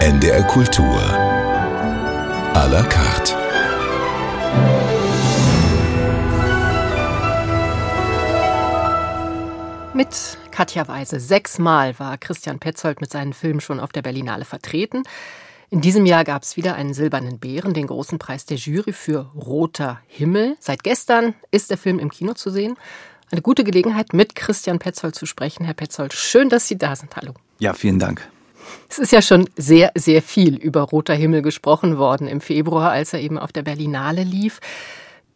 NDR Kultur. À la carte. Mit Katja Weise. Sechsmal war Christian Petzold mit seinen Filmen schon auf der Berlinale vertreten. In diesem Jahr gab es wieder einen silbernen Bären, den großen Preis der Jury für Roter Himmel. Seit gestern ist der Film im Kino zu sehen. Eine gute Gelegenheit, mit Christian Petzold zu sprechen. Herr Petzold, schön, dass Sie da sind. Hallo. Ja, vielen Dank. Es ist ja schon sehr, sehr viel über Roter Himmel gesprochen worden im Februar, als er eben auf der Berlinale lief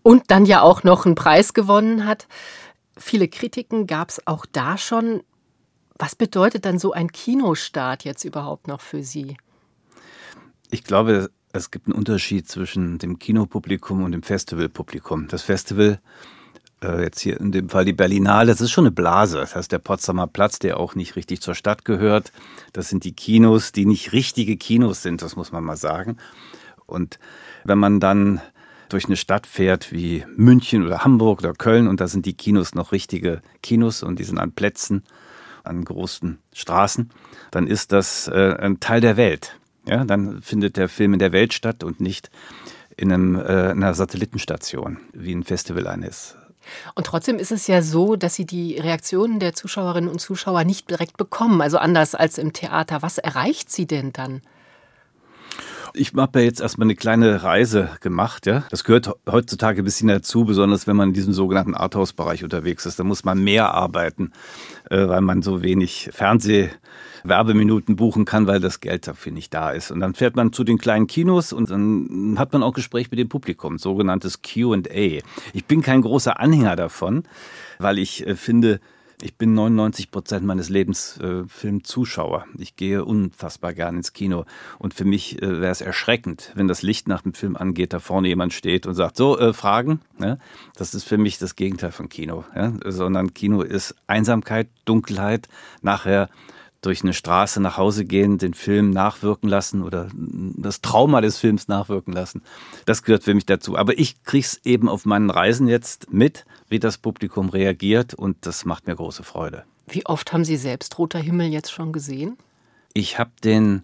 und dann ja auch noch einen Preis gewonnen hat. Viele Kritiken gab es auch da schon. Was bedeutet dann so ein Kinostart jetzt überhaupt noch für Sie? Ich glaube, es gibt einen Unterschied zwischen dem Kinopublikum und dem Festivalpublikum. Das Festival, äh, jetzt hier in dem Fall die Berlinale, das ist schon eine Blase. Das heißt, der Potsdamer Platz, der auch nicht richtig zur Stadt gehört. Das sind die Kinos, die nicht richtige Kinos sind, das muss man mal sagen. Und wenn man dann durch eine Stadt fährt wie München oder Hamburg oder Köln und da sind die Kinos noch richtige Kinos und die sind an Plätzen, an großen Straßen, dann ist das äh, ein Teil der Welt. Ja, dann findet der Film in der Welt statt und nicht in einem, äh, einer Satellitenstation, wie ein Festival eines. Und trotzdem ist es ja so, dass Sie die Reaktionen der Zuschauerinnen und Zuschauer nicht direkt bekommen, also anders als im Theater. Was erreicht Sie denn dann? Ich habe ja jetzt erstmal eine kleine Reise gemacht, ja. Das gehört heutzutage ein bisschen dazu, besonders wenn man in diesem sogenannten Arthouse-Bereich unterwegs ist. Da muss man mehr arbeiten, äh, weil man so wenig Fernseh Werbeminuten buchen kann, weil das Geld dafür nicht da ist. Und dann fährt man zu den kleinen Kinos und dann hat man auch Gespräch mit dem Publikum, sogenanntes Q&A. Ich bin kein großer Anhänger davon, weil ich äh, finde, ich bin 99 Prozent meines Lebens äh, Filmzuschauer. Ich gehe unfassbar gern ins Kino. Und für mich äh, wäre es erschreckend, wenn das Licht nach dem Film angeht, da vorne jemand steht und sagt, so, äh, Fragen. Ja? Das ist für mich das Gegenteil von Kino. Ja? Sondern Kino ist Einsamkeit, Dunkelheit, nachher durch eine Straße nach Hause gehen, den Film nachwirken lassen oder das Trauma des Films nachwirken lassen. Das gehört für mich dazu. Aber ich kriege es eben auf meinen Reisen jetzt mit, wie das Publikum reagiert und das macht mir große Freude. Wie oft haben Sie selbst Roter Himmel jetzt schon gesehen? Ich habe den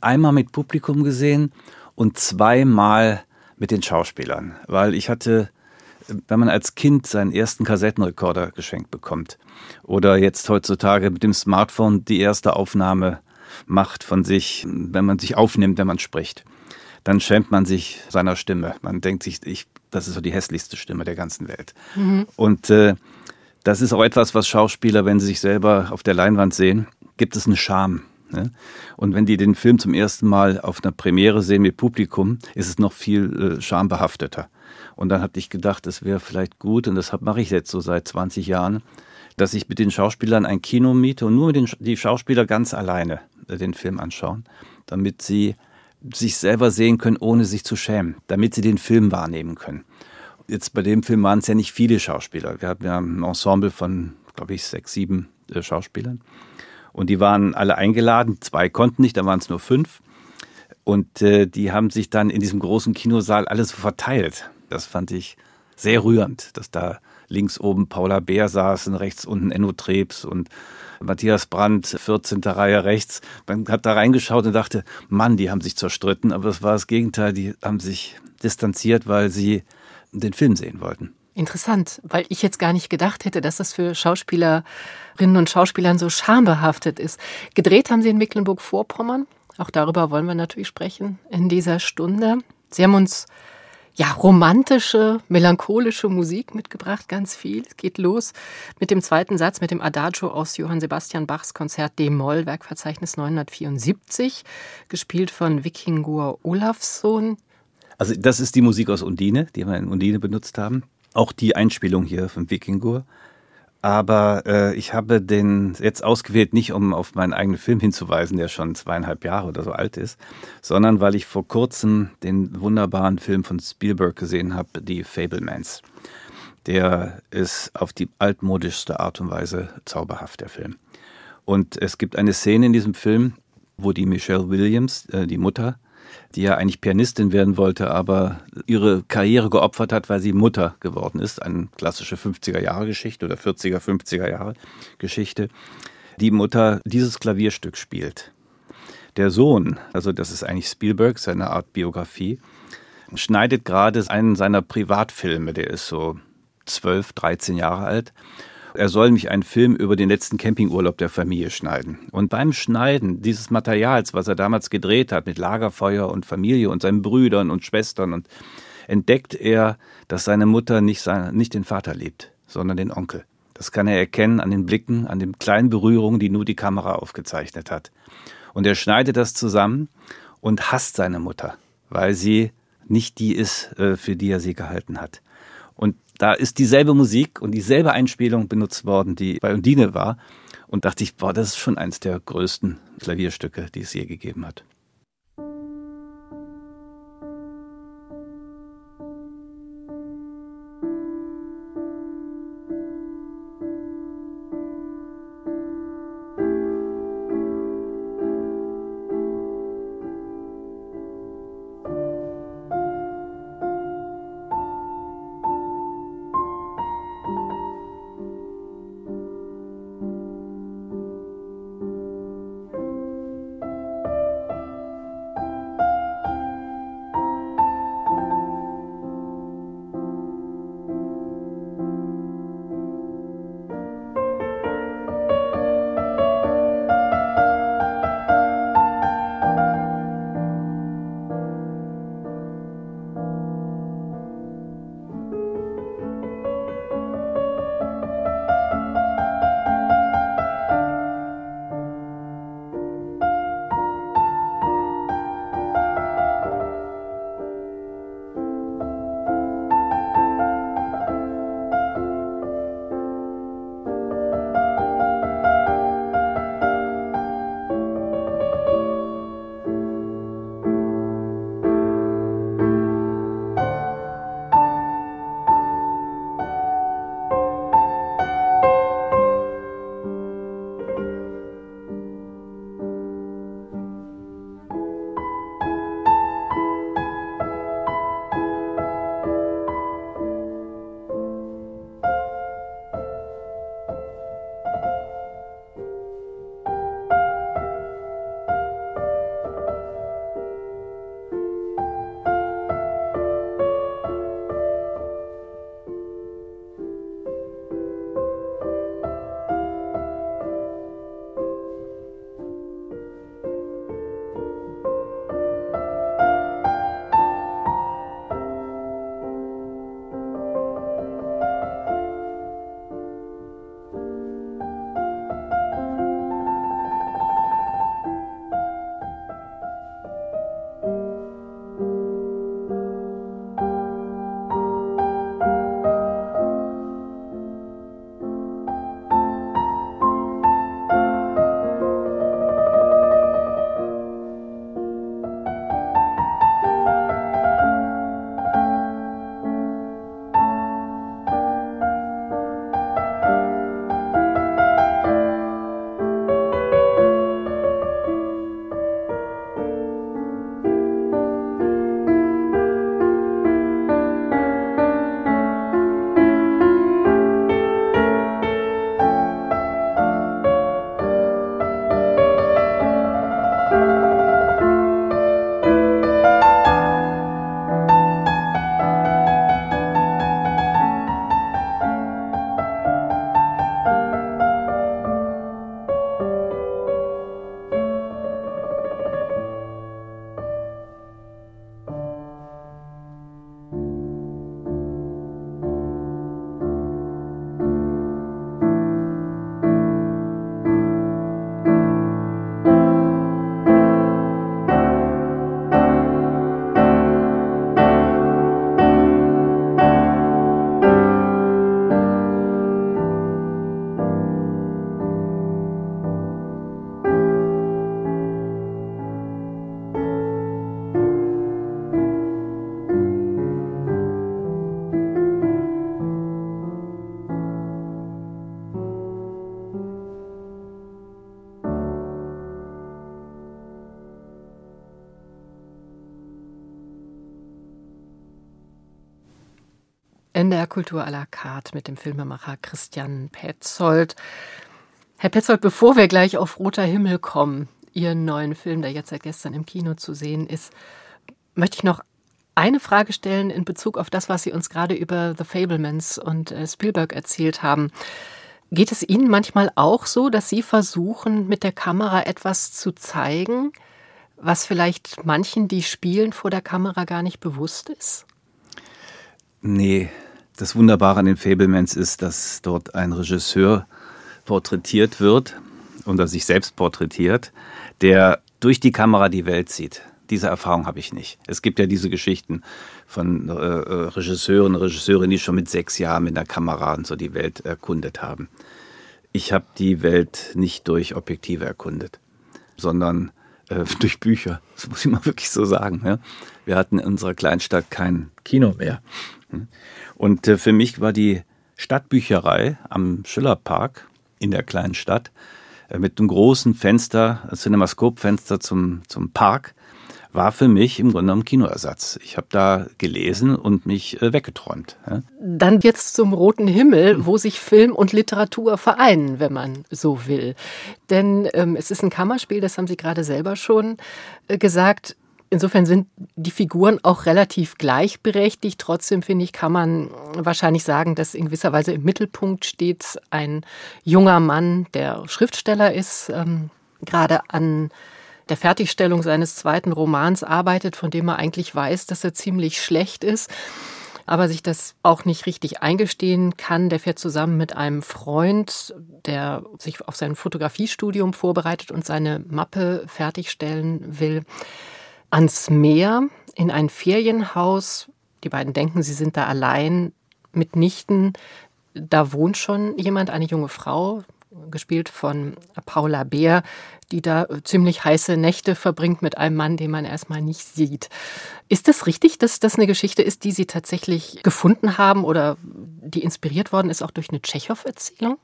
einmal mit Publikum gesehen und zweimal mit den Schauspielern, weil ich hatte wenn man als Kind seinen ersten Kassettenrekorder geschenkt bekommt oder jetzt heutzutage mit dem Smartphone die erste Aufnahme macht von sich, wenn man sich aufnimmt, wenn man spricht, dann schämt man sich seiner Stimme. Man denkt sich, ich, das ist so die hässlichste Stimme der ganzen Welt. Mhm. Und äh, das ist auch etwas, was Schauspieler, wenn sie sich selber auf der Leinwand sehen, gibt es eine Scham. Ne? Und wenn die den Film zum ersten Mal auf einer Premiere sehen mit Publikum, ist es noch viel äh, schambehafteter. Und dann hatte ich gedacht, es wäre vielleicht gut, und das mache ich jetzt so seit 20 Jahren, dass ich mit den Schauspielern ein Kino miete und nur den die Schauspieler ganz alleine äh, den Film anschauen, damit sie sich selber sehen können, ohne sich zu schämen, damit sie den Film wahrnehmen können. Jetzt bei dem Film waren es ja nicht viele Schauspieler. Wir hatten ja ein Ensemble von, glaube ich, sechs, sieben äh, Schauspielern. Und die waren alle eingeladen. Zwei konnten nicht, da waren es nur fünf. Und äh, die haben sich dann in diesem großen Kinosaal alles so verteilt. Das fand ich sehr rührend, dass da links oben Paula Bär saßen, rechts unten Enno Trebs und Matthias Brandt, 14. Reihe rechts. Man hat da reingeschaut und dachte, Mann, die haben sich zerstritten, aber es war das Gegenteil, die haben sich distanziert, weil sie den Film sehen wollten. Interessant, weil ich jetzt gar nicht gedacht hätte, dass das für Schauspielerinnen und Schauspielern so schambehaftet ist. Gedreht haben Sie in Mecklenburg-Vorpommern. Auch darüber wollen wir natürlich sprechen in dieser Stunde. Sie haben uns ja, romantische, melancholische Musik mitgebracht, ganz viel. Es geht los mit dem zweiten Satz, mit dem Adagio aus Johann Sebastian Bachs Konzert D-Moll, Werkverzeichnis 974, gespielt von Vikingur Olafsson. Also das ist die Musik aus Undine, die wir in Undine benutzt haben. Auch die Einspielung hier von Vikingur. Aber äh, ich habe den jetzt ausgewählt, nicht um auf meinen eigenen Film hinzuweisen, der schon zweieinhalb Jahre oder so alt ist, sondern weil ich vor kurzem den wunderbaren Film von Spielberg gesehen habe, Die Fablemans. Der ist auf die altmodischste Art und Weise zauberhaft, der Film. Und es gibt eine Szene in diesem Film, wo die Michelle Williams, äh, die Mutter, die ja eigentlich Pianistin werden wollte, aber ihre Karriere geopfert hat, weil sie Mutter geworden ist. Eine klassische 50er-Jahre-Geschichte oder 40er, 50er-Jahre-Geschichte. Die Mutter dieses Klavierstück spielt. Der Sohn, also das ist eigentlich Spielberg, seine Art Biografie, schneidet gerade einen seiner Privatfilme, der ist so 12, 13 Jahre alt. Er soll mich einen Film über den letzten Campingurlaub der Familie schneiden. Und beim Schneiden dieses Materials, was er damals gedreht hat, mit Lagerfeuer und Familie und seinen Brüdern und Schwestern, und entdeckt er, dass seine Mutter nicht, seine, nicht den Vater liebt, sondern den Onkel. Das kann er erkennen an den Blicken, an den kleinen Berührungen, die nur die Kamera aufgezeichnet hat. Und er schneidet das zusammen und hasst seine Mutter, weil sie nicht die ist, äh, für die er sie gehalten hat. Da ist dieselbe Musik und dieselbe Einspielung benutzt worden, die bei Undine war. Und dachte ich, boah, das ist schon eins der größten Klavierstücke, die es je gegeben hat. NDR Kultur à la carte mit dem Filmemacher Christian Petzold. Herr Petzold, bevor wir gleich auf roter Himmel kommen, Ihren neuen Film, der jetzt seit gestern im Kino zu sehen ist, möchte ich noch eine Frage stellen in Bezug auf das, was Sie uns gerade über The Fablemans und äh, Spielberg erzählt haben. Geht es Ihnen manchmal auch so, dass Sie versuchen, mit der Kamera etwas zu zeigen, was vielleicht manchen, die spielen vor der Kamera, gar nicht bewusst ist? Nee, das Wunderbare an den Fablemans ist, dass dort ein Regisseur porträtiert wird oder sich selbst porträtiert, der durch die Kamera die Welt sieht. Diese Erfahrung habe ich nicht. Es gibt ja diese Geschichten von äh, äh, Regisseuren, Regisseurinnen, die schon mit sechs Jahren mit der Kamera und so die Welt erkundet haben. Ich habe die Welt nicht durch Objektive erkundet, sondern äh, durch Bücher. Das muss ich mal wirklich so sagen. Ja? Wir hatten in unserer Kleinstadt kein Kino mehr. Und äh, für mich war die Stadtbücherei am Schillerpark in der kleinen Stadt äh, mit einem großen Fenster, Cinemascope-Fenster zum, zum Park, war für mich im Grunde genommen Kinoersatz. Ich habe da gelesen und mich äh, weggeträumt. Dann jetzt zum roten Himmel, wo sich Film und Literatur vereinen, wenn man so will. Denn ähm, es ist ein Kammerspiel, das haben Sie gerade selber schon äh, gesagt. Insofern sind die Figuren auch relativ gleichberechtigt. Trotzdem finde ich, kann man wahrscheinlich sagen, dass in gewisser Weise im Mittelpunkt steht ein junger Mann, der Schriftsteller ist, ähm, gerade an der Fertigstellung seines zweiten Romans arbeitet, von dem er eigentlich weiß, dass er ziemlich schlecht ist aber sich das auch nicht richtig eingestehen kann. Der fährt zusammen mit einem Freund, der sich auf sein Fotografiestudium vorbereitet und seine Mappe fertigstellen will, ans Meer in ein Ferienhaus. Die beiden denken, sie sind da allein, mitnichten. Da wohnt schon jemand, eine junge Frau, gespielt von Paula Beer, die da ziemlich heiße Nächte verbringt mit einem Mann, den man erstmal nicht sieht. Ist das richtig, dass das eine Geschichte ist, die Sie tatsächlich gefunden haben oder die inspiriert worden ist auch durch eine Tschechow-Erzählung?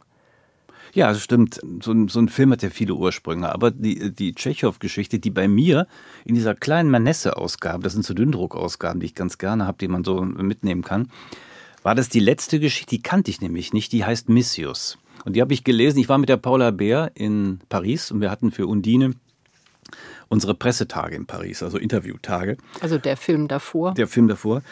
Ja, das stimmt. So ein, so ein, Film hat ja viele Ursprünge. Aber die, die Tschechow-Geschichte, die bei mir in dieser kleinen Manesse-Ausgabe, das sind so Dünndruck-Ausgaben, die ich ganz gerne habe, die man so mitnehmen kann, war das die letzte Geschichte, die kannte ich nämlich nicht, die heißt Missius. Und die habe ich gelesen. Ich war mit der Paula Bär in Paris und wir hatten für Undine unsere Pressetage in Paris, also Interviewtage. Also der Film davor. Der Film davor.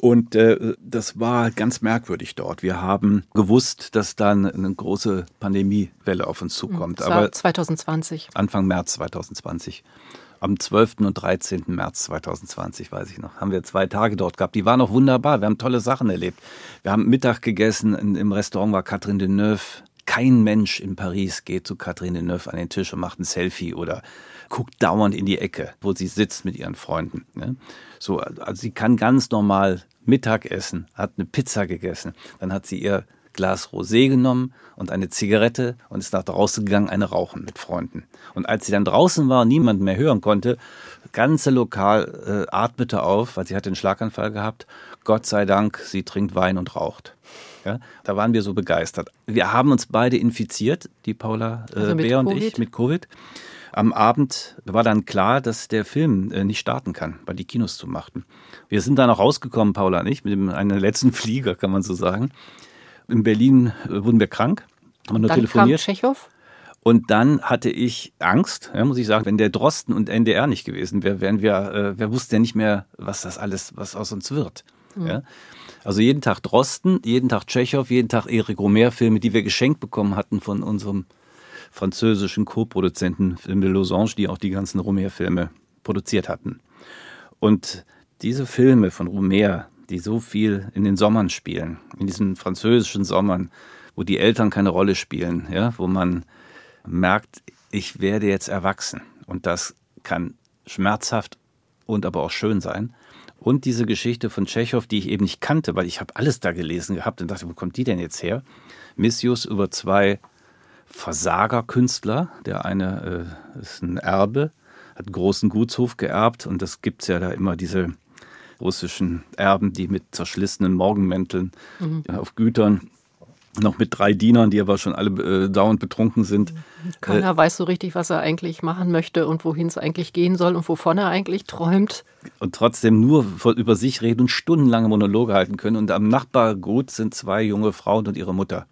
Und äh, das war ganz merkwürdig dort. Wir haben gewusst, dass dann eine große Pandemiewelle auf uns zukommt. Das war Aber 2020. Anfang März 2020 am 12. und 13. März 2020, weiß ich noch, haben wir zwei Tage dort gehabt. Die waren auch wunderbar. Wir haben tolle Sachen erlebt. Wir haben Mittag gegessen. Im Restaurant war Catherine Deneuve. Kein Mensch in Paris geht zu Catherine Deneuve an den Tisch und macht ein Selfie oder guckt dauernd in die Ecke, wo sie sitzt mit ihren Freunden. Ne? So, also sie kann ganz normal Mittag essen, hat eine Pizza gegessen, dann hat sie ihr Glas Rosé genommen und eine Zigarette und ist nach draußen gegangen, eine rauchen mit Freunden. Und als sie dann draußen war und niemand mehr hören konnte, ganze Lokal äh, atmete auf, weil sie hatte einen Schlaganfall gehabt. Gott sei Dank, sie trinkt Wein und raucht. Ja, da waren wir so begeistert. Wir haben uns beide infiziert, die Paula äh, also Bär und ich, mit Covid. Am Abend war dann klar, dass der Film äh, nicht starten kann, weil die Kinos zu machten. Wir sind dann auch rausgekommen, Paula und ich, mit dem, einem letzten Flieger, kann man so sagen. In Berlin äh, wurden wir krank, haben nur dann telefoniert. Kam Tschechow? Und dann hatte ich Angst, ja, muss ich sagen, wenn der Drosten und NDR nicht gewesen wäre, wären wir, äh, wer wusste ja nicht mehr, was das alles, was aus uns wird. Mhm. Ja? Also jeden Tag Drosten, jeden Tag Tschechow, jeden Tag Erik Romer-Filme, die wir geschenkt bekommen hatten von unserem französischen Co-Produzenten Film de Losange, die auch die ganzen Romer-Filme produziert hatten. Und diese Filme von Romer, die so viel in den Sommern spielen, in diesen französischen Sommern, wo die Eltern keine Rolle spielen, ja, wo man merkt, ich werde jetzt erwachsen. Und das kann schmerzhaft und aber auch schön sein. Und diese Geschichte von Tschechow, die ich eben nicht kannte, weil ich habe alles da gelesen gehabt und dachte, wo kommt die denn jetzt her? Missius über zwei Versagerkünstler. Der eine äh, ist ein Erbe, hat einen großen Gutshof geerbt und das gibt es ja da immer diese russischen Erben, die mit zerschlissenen Morgenmänteln mhm. auf Gütern noch mit drei Dienern, die aber schon alle äh, dauernd betrunken sind. Keiner äh, weiß so richtig, was er eigentlich machen möchte und wohin es eigentlich gehen soll und wovon er eigentlich träumt. Und trotzdem nur über sich reden und stundenlange Monologe halten können. Und am Nachbargut sind zwei junge Frauen und ihre Mutter.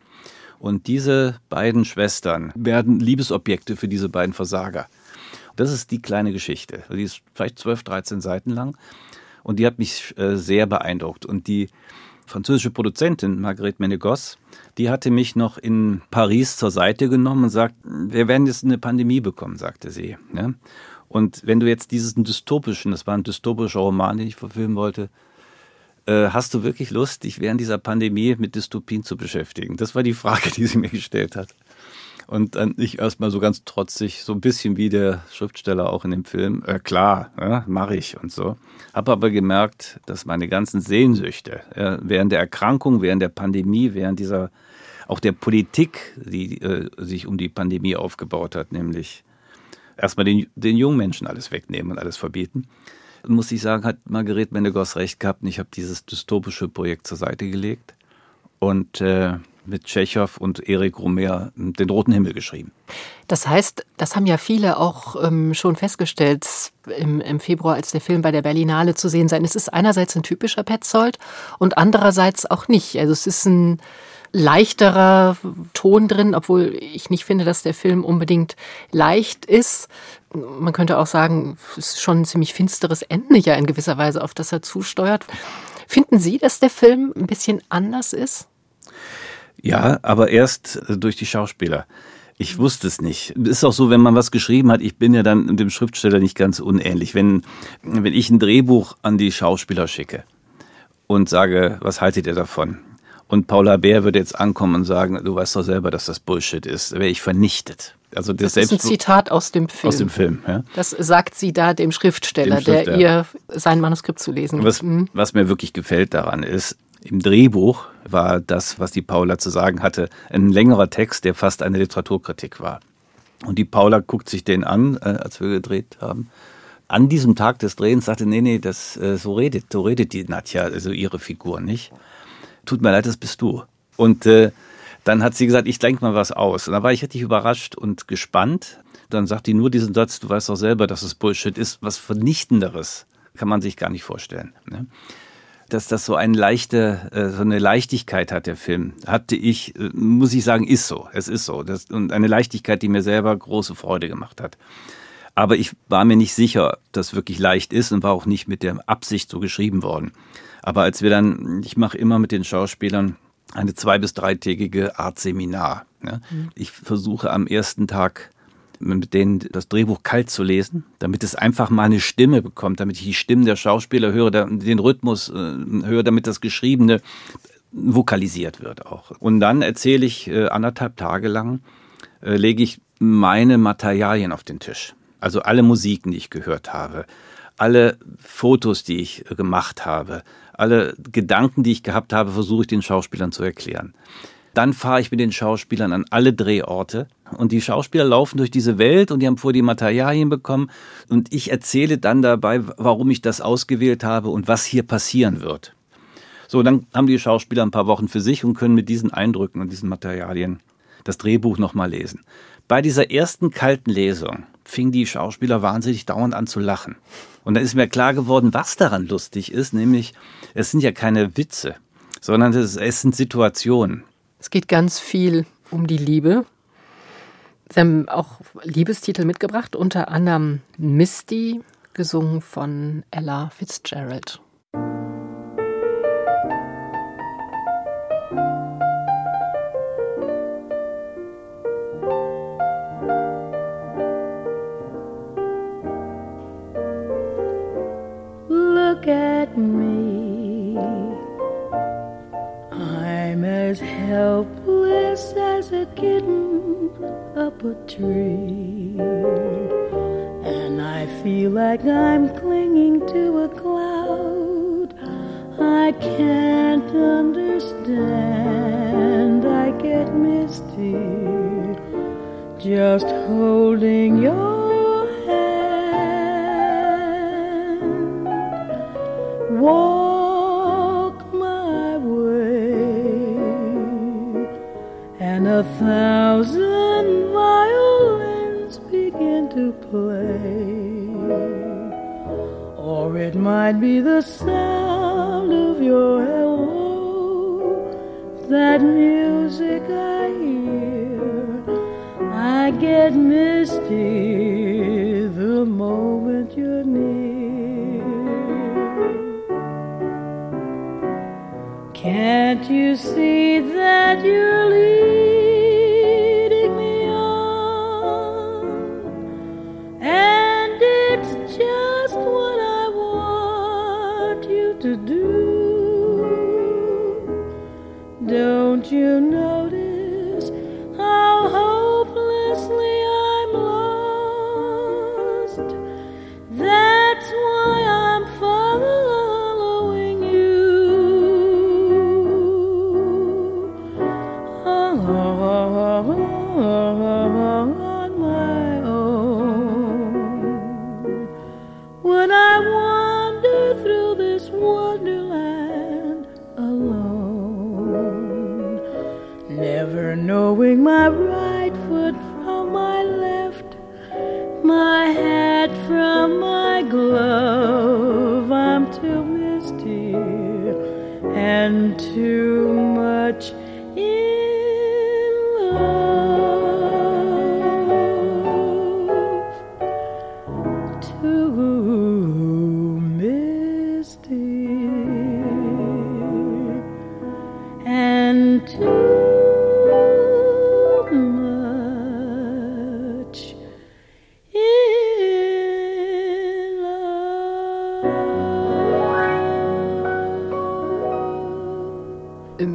Und diese beiden Schwestern werden Liebesobjekte für diese beiden Versager. Das ist die kleine Geschichte. Die ist vielleicht 12, 13 Seiten lang und die hat mich äh, sehr beeindruckt. Und die französische Produzentin Marguerite Menegos, die hatte mich noch in Paris zur Seite genommen und sagt, wir werden jetzt eine Pandemie bekommen, sagte sie. Ja? Und wenn du jetzt diesen dystopischen, das war ein dystopischer Roman, den ich verfilmen wollte, äh, hast du wirklich Lust, dich während dieser Pandemie mit Dystopien zu beschäftigen? Das war die Frage, die sie mir gestellt hat. Und dann ich erstmal so ganz trotzig, so ein bisschen wie der Schriftsteller auch in dem Film, äh, klar, ja, mache ich und so. Habe aber gemerkt, dass meine ganzen Sehnsüchte äh, während der Erkrankung, während der Pandemie, während dieser auch der Politik, die äh, sich um die Pandemie aufgebaut hat, nämlich erstmal den, den jungen Menschen alles wegnehmen und alles verbieten, muss ich sagen, hat Marguerite Menegos recht gehabt und ich habe dieses dystopische Projekt zur Seite gelegt und äh, mit Tschechow und Erik Romer den Roten Himmel geschrieben. Das heißt, das haben ja viele auch ähm, schon festgestellt im, im, Februar, als der Film bei der Berlinale zu sehen sein. Es ist einerseits ein typischer Petzold und andererseits auch nicht. Also es ist ein leichterer Ton drin, obwohl ich nicht finde, dass der Film unbedingt leicht ist. Man könnte auch sagen, es ist schon ein ziemlich finsteres Ende ja in gewisser Weise, auf das er zusteuert. Finden Sie, dass der Film ein bisschen anders ist? Ja, aber erst äh, durch die Schauspieler. Ich wusste es nicht. Ist auch so, wenn man was geschrieben hat, ich bin ja dann dem Schriftsteller nicht ganz unähnlich. Wenn, wenn ich ein Drehbuch an die Schauspieler schicke und sage, was haltet ihr davon? Und Paula Bär würde jetzt ankommen und sagen, du weißt doch selber, dass das Bullshit ist, wäre ich vernichtet. Also das, das ist ein Zitat aus dem Film. Aus dem Film, ja. Das sagt sie da dem Schriftsteller, dem Schriftsteller. der ihr sein Manuskript zu lesen was, mhm. was mir wirklich gefällt daran ist, im Drehbuch war das, was die Paula zu sagen hatte, ein längerer Text, der fast eine Literaturkritik war. Und die Paula guckt sich den an, äh, als wir gedreht haben. An diesem Tag des Drehens sagte, nee, nee, das, äh, so redet, so redet die Nadja, also ihre Figur nicht. Tut mir leid, das bist du. Und äh, dann hat sie gesagt, ich denke mal was aus. Und da war ich richtig überrascht und gespannt. Dann sagt die nur diesen Satz, du weißt doch selber, dass es Bullshit ist. Was Vernichtenderes kann man sich gar nicht vorstellen. Ne? dass das so eine leichte, äh, so eine Leichtigkeit hat, der Film. Hatte ich, äh, muss ich sagen, ist so. Es ist so. Das, und eine Leichtigkeit, die mir selber große Freude gemacht hat. Aber ich war mir nicht sicher, dass wirklich leicht ist und war auch nicht mit der Absicht so geschrieben worden. Aber als wir dann, ich mache immer mit den Schauspielern eine zwei- bis dreitägige Art Seminar. Ne? Mhm. Ich versuche am ersten Tag mit denen das Drehbuch kalt zu lesen, damit es einfach mal eine Stimme bekommt, damit ich die Stimmen der Schauspieler höre, den Rhythmus äh, höre, damit das Geschriebene vokalisiert wird auch. Und dann erzähle ich äh, anderthalb Tage lang, äh, lege ich meine Materialien auf den Tisch. Also alle Musiken, die ich gehört habe, alle Fotos, die ich gemacht habe, alle Gedanken, die ich gehabt habe, versuche ich den Schauspielern zu erklären. Dann fahre ich mit den Schauspielern an alle Drehorte und die Schauspieler laufen durch diese Welt und die haben vor die Materialien bekommen und ich erzähle dann dabei, warum ich das ausgewählt habe und was hier passieren wird. So, dann haben die Schauspieler ein paar Wochen für sich und können mit diesen Eindrücken und diesen Materialien das Drehbuch nochmal lesen. Bei dieser ersten kalten Lesung fingen die Schauspieler wahnsinnig dauernd an zu lachen. Und dann ist mir klar geworden, was daran lustig ist, nämlich es sind ja keine Witze, sondern es, es sind Situationen. Es geht ganz viel um die Liebe. Sie haben auch Liebestitel mitgebracht, unter anderem Misty, gesungen von Ella Fitzgerald.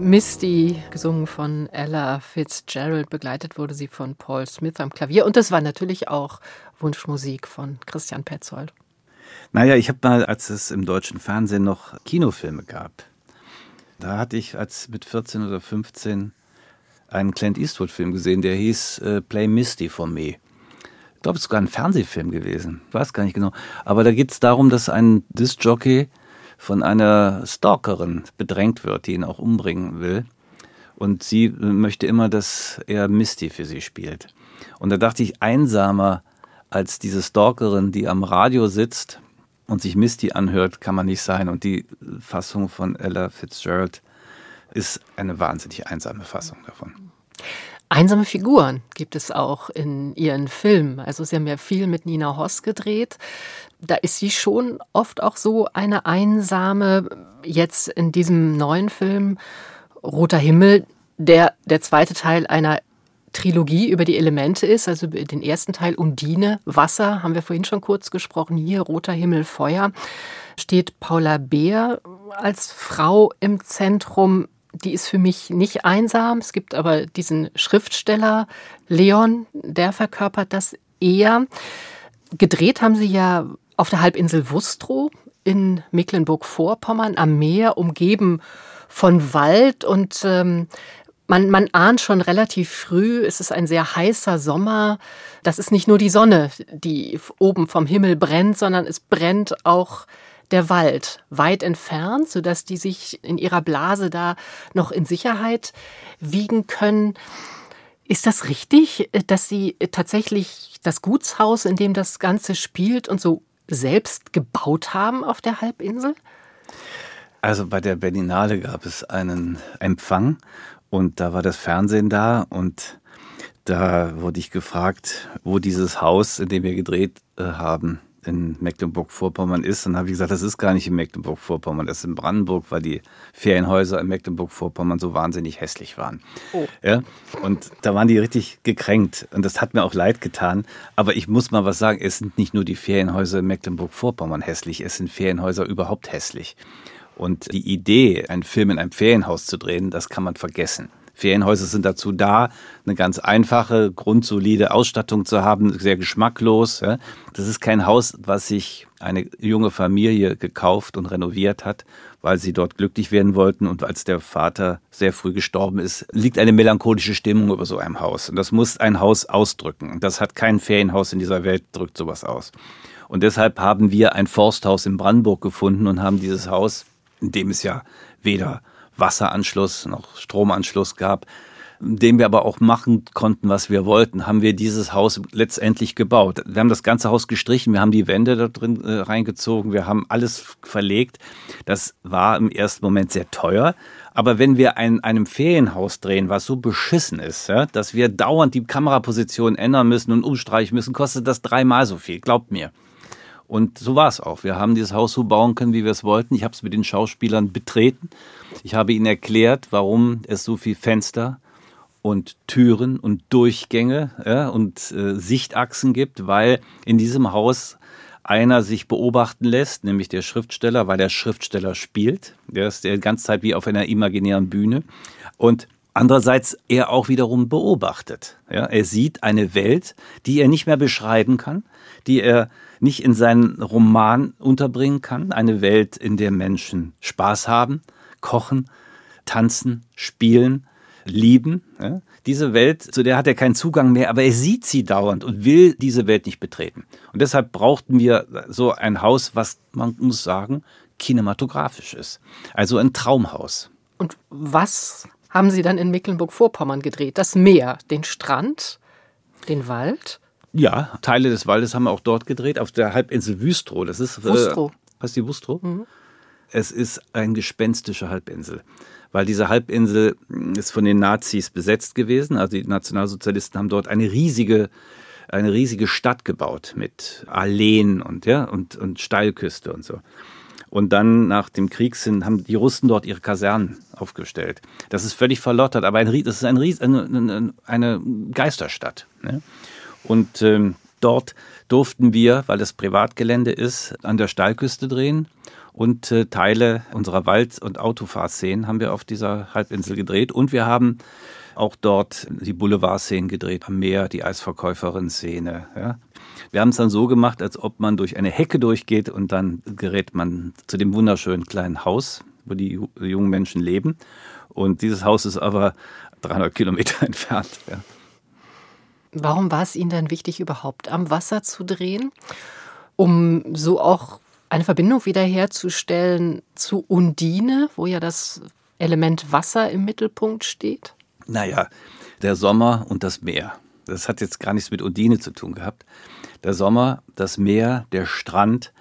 Misty, gesungen von Ella Fitzgerald, begleitet wurde sie von Paul Smith am Klavier. Und das war natürlich auch Wunschmusik von Christian Petzold. Naja, ich habe mal, als es im deutschen Fernsehen noch Kinofilme gab, da hatte ich als mit 14 oder 15 einen Clint Eastwood-Film gesehen, der hieß äh, Play Misty for Me. Ich glaube, es ist sogar ein Fernsehfilm gewesen. Ich weiß gar nicht genau. Aber da geht es darum, dass ein Disc-Jockey von einer Stalkerin bedrängt wird, die ihn auch umbringen will. Und sie möchte immer, dass er Misty für sie spielt. Und da dachte ich, einsamer als diese Stalkerin, die am Radio sitzt und sich Misty anhört, kann man nicht sein. Und die Fassung von Ella Fitzgerald ist eine wahnsinnig einsame Fassung davon. Einsame Figuren gibt es auch in ihren Filmen. Also sie haben ja viel mit Nina Hoss gedreht. Da ist sie schon oft auch so eine einsame, jetzt in diesem neuen Film Roter Himmel, der der zweite Teil einer Trilogie über die Elemente ist, also den ersten Teil Undine, Wasser, haben wir vorhin schon kurz gesprochen, hier Roter Himmel, Feuer, steht Paula Beer als Frau im Zentrum. Die ist für mich nicht einsam. Es gibt aber diesen Schriftsteller Leon, der verkörpert das eher. Gedreht haben sie ja auf der Halbinsel Wustrow in Mecklenburg-Vorpommern am Meer, umgeben von Wald und ähm, man, man ahnt schon relativ früh, es ist ein sehr heißer Sommer. Das ist nicht nur die Sonne, die oben vom Himmel brennt, sondern es brennt auch der Wald weit entfernt, sodass die sich in ihrer Blase da noch in Sicherheit wiegen können. Ist das richtig, dass Sie tatsächlich das Gutshaus, in dem das Ganze spielt und so selbst gebaut haben auf der Halbinsel? Also bei der Berlinale gab es einen Empfang und da war das Fernsehen da und da wurde ich gefragt, wo dieses Haus, in dem wir gedreht äh, haben, in Mecklenburg-Vorpommern ist. Dann habe ich gesagt, das ist gar nicht in Mecklenburg-Vorpommern, das ist in Brandenburg, weil die Ferienhäuser in Mecklenburg-Vorpommern so wahnsinnig hässlich waren. Oh. Ja, und da waren die richtig gekränkt und das hat mir auch leid getan. Aber ich muss mal was sagen, es sind nicht nur die Ferienhäuser in Mecklenburg-Vorpommern hässlich, es sind Ferienhäuser überhaupt hässlich. Und die Idee, einen Film in einem Ferienhaus zu drehen, das kann man vergessen. Ferienhäuser sind dazu da, eine ganz einfache, grundsolide Ausstattung zu haben, sehr geschmacklos. Das ist kein Haus, was sich eine junge Familie gekauft und renoviert hat, weil sie dort glücklich werden wollten und als der Vater sehr früh gestorben ist, liegt eine melancholische Stimmung über so einem Haus. Und das muss ein Haus ausdrücken. Das hat kein Ferienhaus in dieser Welt, drückt sowas aus. Und deshalb haben wir ein Forsthaus in Brandenburg gefunden und haben dieses Haus, in dem es ja weder Wasseranschluss noch Stromanschluss gab, dem wir aber auch machen konnten, was wir wollten, haben wir dieses Haus letztendlich gebaut. Wir haben das ganze Haus gestrichen, wir haben die Wände da drin äh, reingezogen, wir haben alles verlegt. Das war im ersten Moment sehr teuer. Aber wenn wir ein, einem Ferienhaus drehen, was so beschissen ist, ja, dass wir dauernd die Kameraposition ändern müssen und umstreichen müssen, kostet das dreimal so viel, glaubt mir. Und so war es auch. Wir haben dieses Haus so bauen können, wie wir es wollten. Ich habe es mit den Schauspielern betreten. Ich habe ihnen erklärt, warum es so viel Fenster und Türen und Durchgänge ja, und äh, Sichtachsen gibt, weil in diesem Haus einer sich beobachten lässt, nämlich der Schriftsteller, weil der Schriftsteller spielt. Der ist die ganze Zeit wie auf einer imaginären Bühne. Und andererseits er auch wiederum beobachtet. Ja, er sieht eine Welt, die er nicht mehr beschreiben kann, die er nicht in seinen Roman unterbringen kann. Eine Welt, in der Menschen Spaß haben, kochen, tanzen, spielen, lieben. Diese Welt, zu der hat er keinen Zugang mehr, aber er sieht sie dauernd und will diese Welt nicht betreten. Und deshalb brauchten wir so ein Haus, was man muss sagen, kinematografisch ist. Also ein Traumhaus. Und was haben Sie dann in Mecklenburg-Vorpommern gedreht? Das Meer, den Strand, den Wald? Ja, Teile des Waldes haben wir auch dort gedreht, auf der Halbinsel Wüstrow. Das ist Wustrow. Äh, heißt die Wustrow? Mhm. Es ist eine gespenstische Halbinsel weil diese Halbinsel ist von den Nazis besetzt gewesen. Also die Nationalsozialisten haben dort eine riesige eine riesige Stadt gebaut mit Alleen und ja und und Steilküste und so. Und dann nach dem Krieg sind, haben die Russen dort ihre Kasernen aufgestellt. Das ist völlig verlottert, aber ein, das ist ein, eine, eine Geisterstadt. Ne? Und ähm, dort durften wir, weil es Privatgelände ist, an der Steilküste drehen und äh, Teile unserer Wald- und Autofahrszenen haben wir auf dieser Halbinsel gedreht und wir haben auch dort die Boulevardszenen gedreht, am Meer, die Eisverkäuferin-Szene. Ja. Wir haben es dann so gemacht, als ob man durch eine Hecke durchgeht und dann gerät man zu dem wunderschönen kleinen Haus, wo die jungen Menschen leben. Und dieses Haus ist aber 300 Kilometer entfernt. Ja. Warum war es Ihnen dann wichtig, überhaupt am Wasser zu drehen? Um so auch eine Verbindung wiederherzustellen zu Undine, wo ja das Element Wasser im Mittelpunkt steht? Naja, der Sommer und das Meer. Das hat jetzt gar nichts mit Undine zu tun gehabt. Der Sommer, das Meer, der Strand,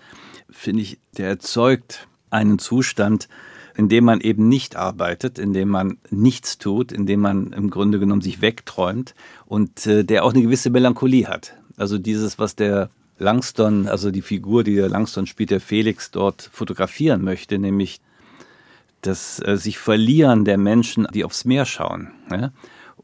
finde ich, der erzeugt einen Zustand, in dem man eben nicht arbeitet, in dem man nichts tut, in dem man im Grunde genommen sich wegträumt und äh, der auch eine gewisse Melancholie hat. Also dieses, was der Langston, also die Figur, die der Langston spielt, der Felix dort fotografieren möchte, nämlich das äh, sich verlieren der Menschen, die aufs Meer schauen. Ja?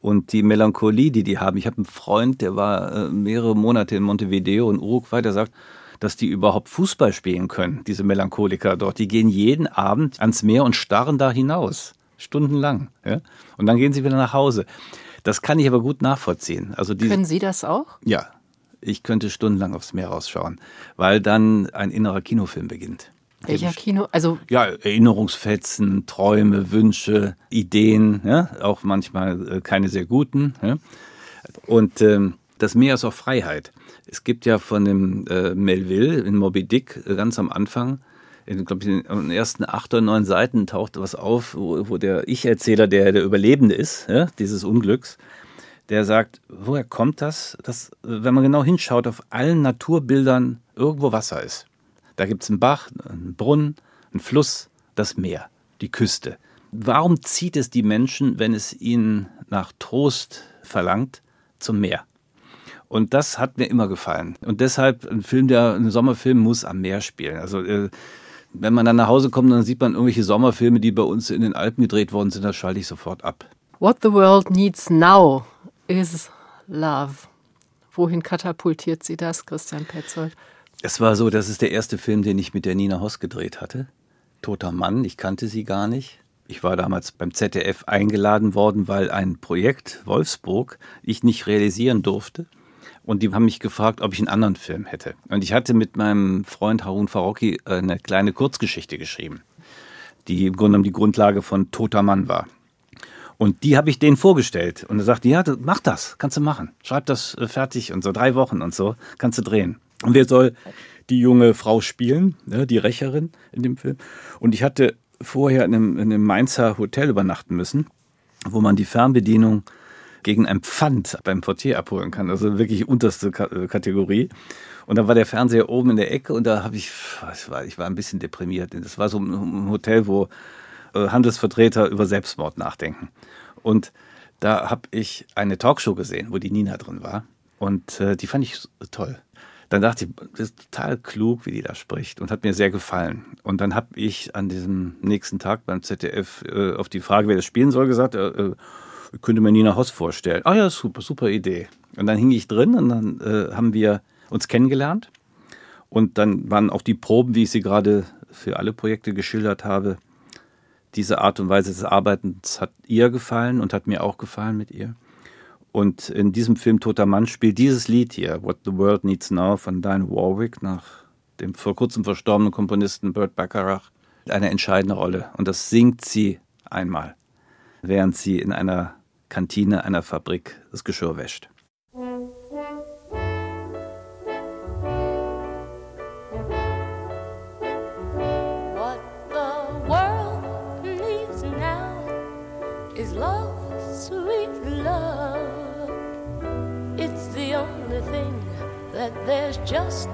Und die Melancholie, die die haben. Ich habe einen Freund, der war äh, mehrere Monate in Montevideo und Uruguay, der sagt, dass die überhaupt Fußball spielen können, diese Melancholiker dort. Die gehen jeden Abend ans Meer und starren da hinaus, stundenlang. Ja? Und dann gehen sie wieder nach Hause. Das kann ich aber gut nachvollziehen. Also diese, Können Sie das auch? Ja, ich könnte stundenlang aufs Meer rausschauen, weil dann ein innerer Kinofilm beginnt. Welcher Kino? Also ja, Erinnerungsfetzen, Träume, Wünsche, Ideen, ja, auch manchmal äh, keine sehr guten. Ja. Und ähm, das Meer ist auch Freiheit. Es gibt ja von dem äh, Melville in Moby Dick äh, ganz am Anfang, in, glaub ich, in den ersten acht oder neun Seiten taucht was auf, wo, wo der Ich-Erzähler, der der Überlebende ist, ja, dieses Unglücks, der sagt, woher kommt das, dass, wenn man genau hinschaut, auf allen Naturbildern irgendwo Wasser ist. Da gibt es einen Bach, einen Brunnen, einen Fluss, das Meer, die Küste. Warum zieht es die Menschen, wenn es ihnen nach Trost verlangt, zum Meer? Und das hat mir immer gefallen. Und deshalb, ein Film, der, ein Sommerfilm muss am Meer spielen. Also, äh, wenn man dann nach Hause kommt, dann sieht man irgendwelche Sommerfilme, die bei uns in den Alpen gedreht worden sind, das schalte ich sofort ab. What the world needs now is love. Wohin katapultiert Sie das, Christian Petzold? Es war so, das ist der erste Film, den ich mit der Nina Hoss gedreht hatte. Toter Mann, ich kannte sie gar nicht. Ich war damals beim ZDF eingeladen worden, weil ein Projekt Wolfsburg ich nicht realisieren durfte. Und die haben mich gefragt, ob ich einen anderen Film hätte. Und ich hatte mit meinem Freund Harun Farocki eine kleine Kurzgeschichte geschrieben, die im Grunde genommen die Grundlage von Toter Mann war. Und die habe ich denen vorgestellt. Und er sagte, ja, mach das, kannst du machen. Schreib das äh, fertig und so, drei Wochen und so, kannst du drehen. Und wer soll die junge Frau spielen, ne, die Rächerin in dem Film? Und ich hatte vorher in einem, in einem Mainzer Hotel übernachten müssen, wo man die Fernbedienung gegen ein Pfand beim Portier abholen kann. Also wirklich unterste äh, Kategorie. Und da war der Fernseher oben in der Ecke und da habe ich, ich war, ich war ein bisschen deprimiert. Das war so ein Hotel, wo äh, Handelsvertreter über Selbstmord nachdenken. Und da habe ich eine Talkshow gesehen, wo die Nina drin war. Und äh, die fand ich toll. dann dachte ich, das ist total klug, wie die da spricht und hat mir sehr gefallen. Und dann habe ich an diesem nächsten Tag beim ZDF äh, auf die Frage, wer das spielen soll, gesagt, äh, äh, könnte mir Nina Hoss vorstellen. Ah ja, super, super Idee. Und dann hing ich drin und dann äh, haben wir uns kennengelernt. Und dann waren auch die Proben, wie ich sie gerade für alle Projekte geschildert habe. Diese Art und Weise des Arbeitens hat ihr gefallen und hat mir auch gefallen mit ihr. Und in diesem Film Toter Mann spielt dieses Lied hier, What the World Needs Now von Diane Warwick, nach dem vor kurzem verstorbenen Komponisten Burt Bacharach, eine entscheidende Rolle. Und das singt sie einmal, während sie in einer Kantine einer Fabrik das Geschirr wäscht. Love, love. There's just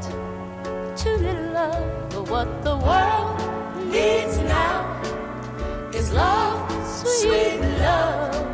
too little of. But what the world needs now is love, sweet love.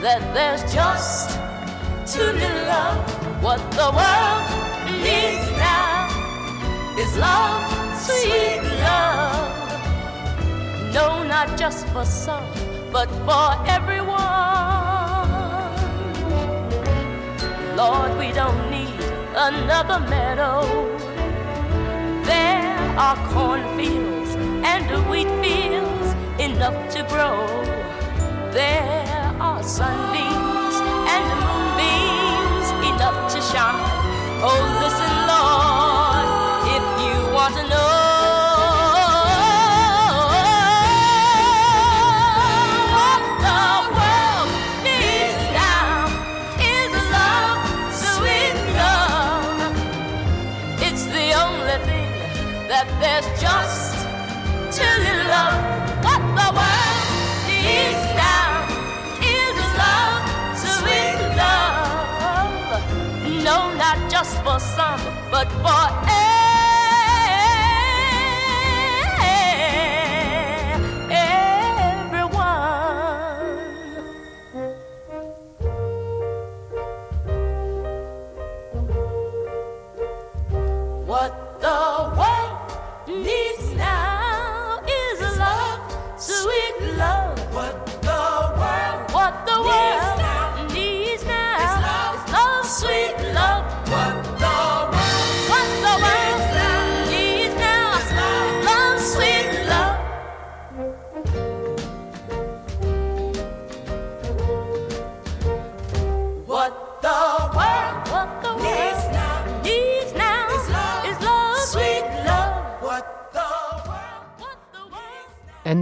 that there's just too little of. What the world needs now is love, sweet love. No, not just for some, but for everyone. Lord, we don't need another meadow. There are cornfields and wheat fields enough to grow. There are sunbeams and moonbeams enough to shine. Oh, listen, Lord, if you want to know. What the world needs now is love, sweet love. It's the only thing that there's just too little of. Just for some, but for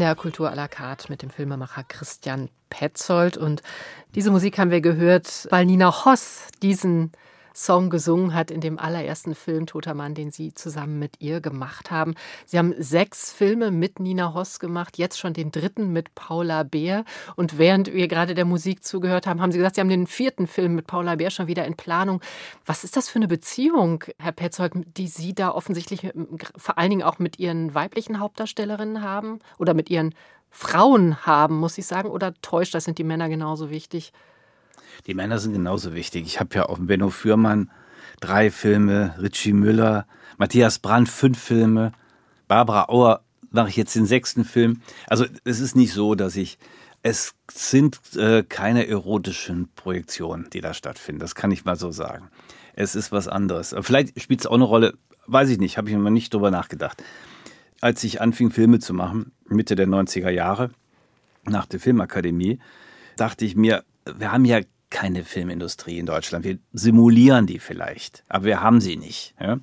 world. NDR Kultur à la carte mit dem Filmemacher Christian Petzold. Und diese Musik haben wir gehört, weil Nina Hoss diesen Song gesungen hat in dem allerersten Film Toter Mann, den Sie zusammen mit ihr gemacht haben. Sie haben sechs Filme mit Nina Hoss gemacht, jetzt schon den dritten mit Paula Beer. Und während wir gerade der Musik zugehört haben, haben Sie gesagt, Sie haben den vierten Film mit Paula Beer schon wieder in Planung. Was ist das für eine Beziehung, Herr Petzold, die Sie da offensichtlich vor allen Dingen auch mit Ihren weiblichen Hauptdarstellerinnen haben oder mit Ihren Frauen haben, muss ich sagen? Oder täuscht das, sind die Männer genauso wichtig? Die Männer sind genauso wichtig. Ich habe ja auch Benno Fürmann drei Filme, Richie Müller, Matthias Brandt fünf Filme, Barbara Auer mache ich jetzt den sechsten Film. Also es ist nicht so, dass ich es sind äh, keine erotischen Projektionen, die da stattfinden. Das kann ich mal so sagen. Es ist was anderes. Vielleicht spielt es auch eine Rolle, weiß ich nicht, habe ich mir nicht drüber nachgedacht. Als ich anfing, Filme zu machen, Mitte der 90er Jahre, nach der Filmakademie, dachte ich mir, wir haben ja keine Filmindustrie in Deutschland. Wir simulieren die vielleicht, aber wir haben sie nicht. Ja?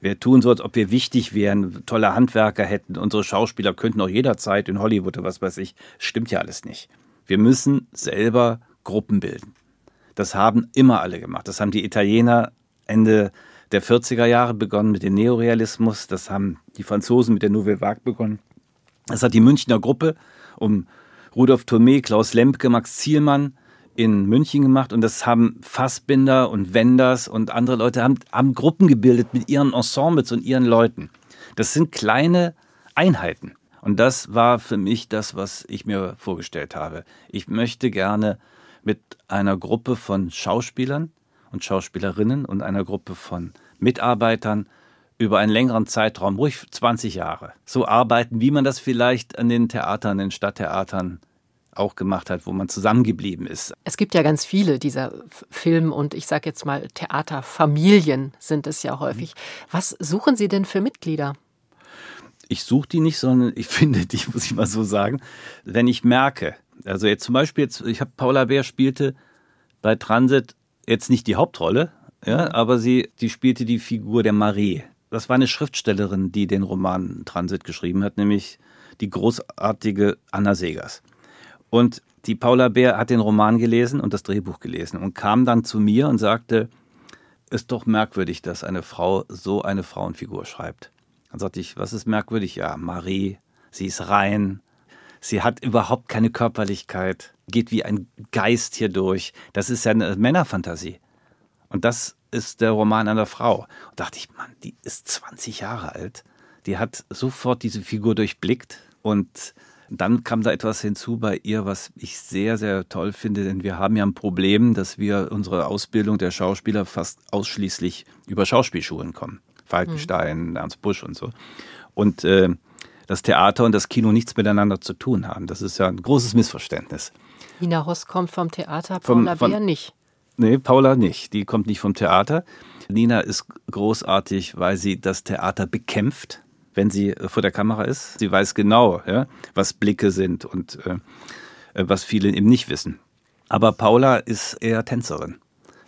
Wir tun so, als ob wir wichtig wären, tolle Handwerker hätten, unsere Schauspieler könnten auch jederzeit in Hollywood oder was weiß ich. Stimmt ja alles nicht. Wir müssen selber Gruppen bilden. Das haben immer alle gemacht. Das haben die Italiener Ende der 40er Jahre begonnen mit dem Neorealismus. Das haben die Franzosen mit der Nouvelle Vague begonnen. Das hat die Münchner Gruppe um Rudolf Thomé, Klaus Lempke, Max Zielmann in München gemacht und das haben Fassbinder und Wenders und andere Leute haben, haben Gruppen gebildet mit ihren Ensembles und ihren Leuten. Das sind kleine Einheiten. Und das war für mich das, was ich mir vorgestellt habe. Ich möchte gerne mit einer Gruppe von Schauspielern und Schauspielerinnen und einer Gruppe von Mitarbeitern über einen längeren Zeitraum, ruhig 20 Jahre, so arbeiten, wie man das vielleicht an den Theatern, den Stadttheatern auch gemacht hat, wo man zusammengeblieben ist. Es gibt ja ganz viele dieser Film- und ich sage jetzt mal Theaterfamilien sind es ja häufig. Was suchen Sie denn für Mitglieder? Ich suche die nicht, sondern ich finde die, muss ich mal so sagen, wenn ich merke, also jetzt zum Beispiel, jetzt, ich habe Paula Bär spielte bei Transit jetzt nicht die Hauptrolle, ja, aber sie, die spielte die Figur der Marie. Das war eine Schriftstellerin, die den Roman Transit geschrieben hat, nämlich die großartige Anna Segers. Und die Paula Bär hat den Roman gelesen und das Drehbuch gelesen und kam dann zu mir und sagte, ist doch merkwürdig, dass eine Frau so eine Frauenfigur schreibt. Dann sagte ich, was ist merkwürdig? Ja, Marie, sie ist rein, sie hat überhaupt keine Körperlichkeit, geht wie ein Geist hier durch. Das ist ja eine Männerfantasie. Und das ist der Roman einer Frau. Und dachte ich, Mann, die ist 20 Jahre alt. Die hat sofort diese Figur durchblickt und dann kam da etwas hinzu bei ihr, was ich sehr, sehr toll finde, denn wir haben ja ein Problem, dass wir unsere Ausbildung der Schauspieler fast ausschließlich über Schauspielschulen kommen. Falkenstein, mhm. Ernst Busch und so. Und äh, das Theater und das Kino nichts miteinander zu tun haben. Das ist ja ein großes Missverständnis. Nina Hoss kommt vom Theater, Paula vom, Bär nicht. Nee, Paula nicht. Die kommt nicht vom Theater. Nina ist großartig, weil sie das Theater bekämpft wenn sie äh, vor der Kamera ist. Sie weiß genau, ja, was Blicke sind und äh, äh, was viele eben nicht wissen. Aber Paula ist eher Tänzerin.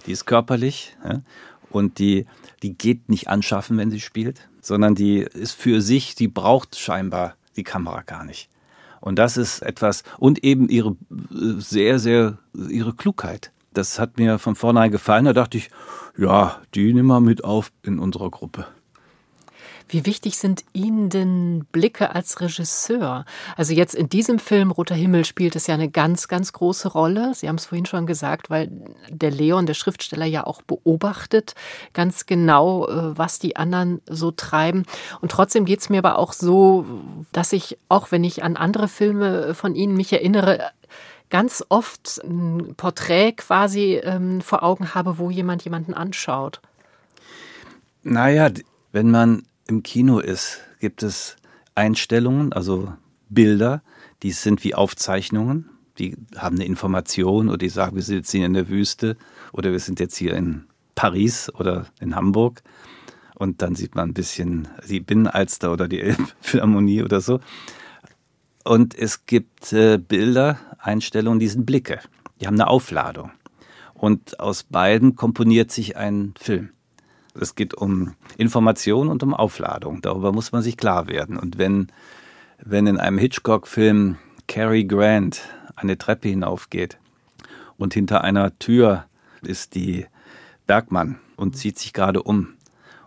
Die ist körperlich ja, und die, die geht nicht anschaffen, wenn sie spielt, sondern die ist für sich, die braucht scheinbar die Kamera gar nicht. Und das ist etwas, und eben ihre äh, sehr, sehr, ihre Klugheit. Das hat mir von vornherein gefallen. Da dachte ich, ja, die nehmen wir mit auf in unserer Gruppe. Wie wichtig sind Ihnen denn Blicke als Regisseur? Also jetzt in diesem Film Roter Himmel spielt es ja eine ganz, ganz große Rolle. Sie haben es vorhin schon gesagt, weil der Leon, der Schriftsteller, ja auch beobachtet ganz genau, äh, was die anderen so treiben. Und trotzdem geht es mir aber auch so, dass ich, auch wenn ich an andere Filme von Ihnen mich erinnere, ganz oft ein Porträt quasi ähm, vor Augen habe, wo jemand jemanden anschaut. Naja, wenn man im Kino ist, gibt es Einstellungen, also Bilder, die sind wie Aufzeichnungen. Die haben eine Information oder die sagen, wir sind jetzt hier in der Wüste oder wir sind jetzt hier in Paris oder in Hamburg. Und dann sieht man ein bisschen die Binnenalster oder die Elbphilharmonie oder so. Und es gibt äh, Bilder, Einstellungen, die sind Blicke. Die haben eine Aufladung. Und aus beiden komponiert sich ein Film. Es geht um Information und um Aufladung. Darüber muss man sich klar werden. Und wenn, wenn in einem Hitchcock-Film Cary Grant eine Treppe hinaufgeht und hinter einer Tür ist die Bergmann und zieht sich gerade um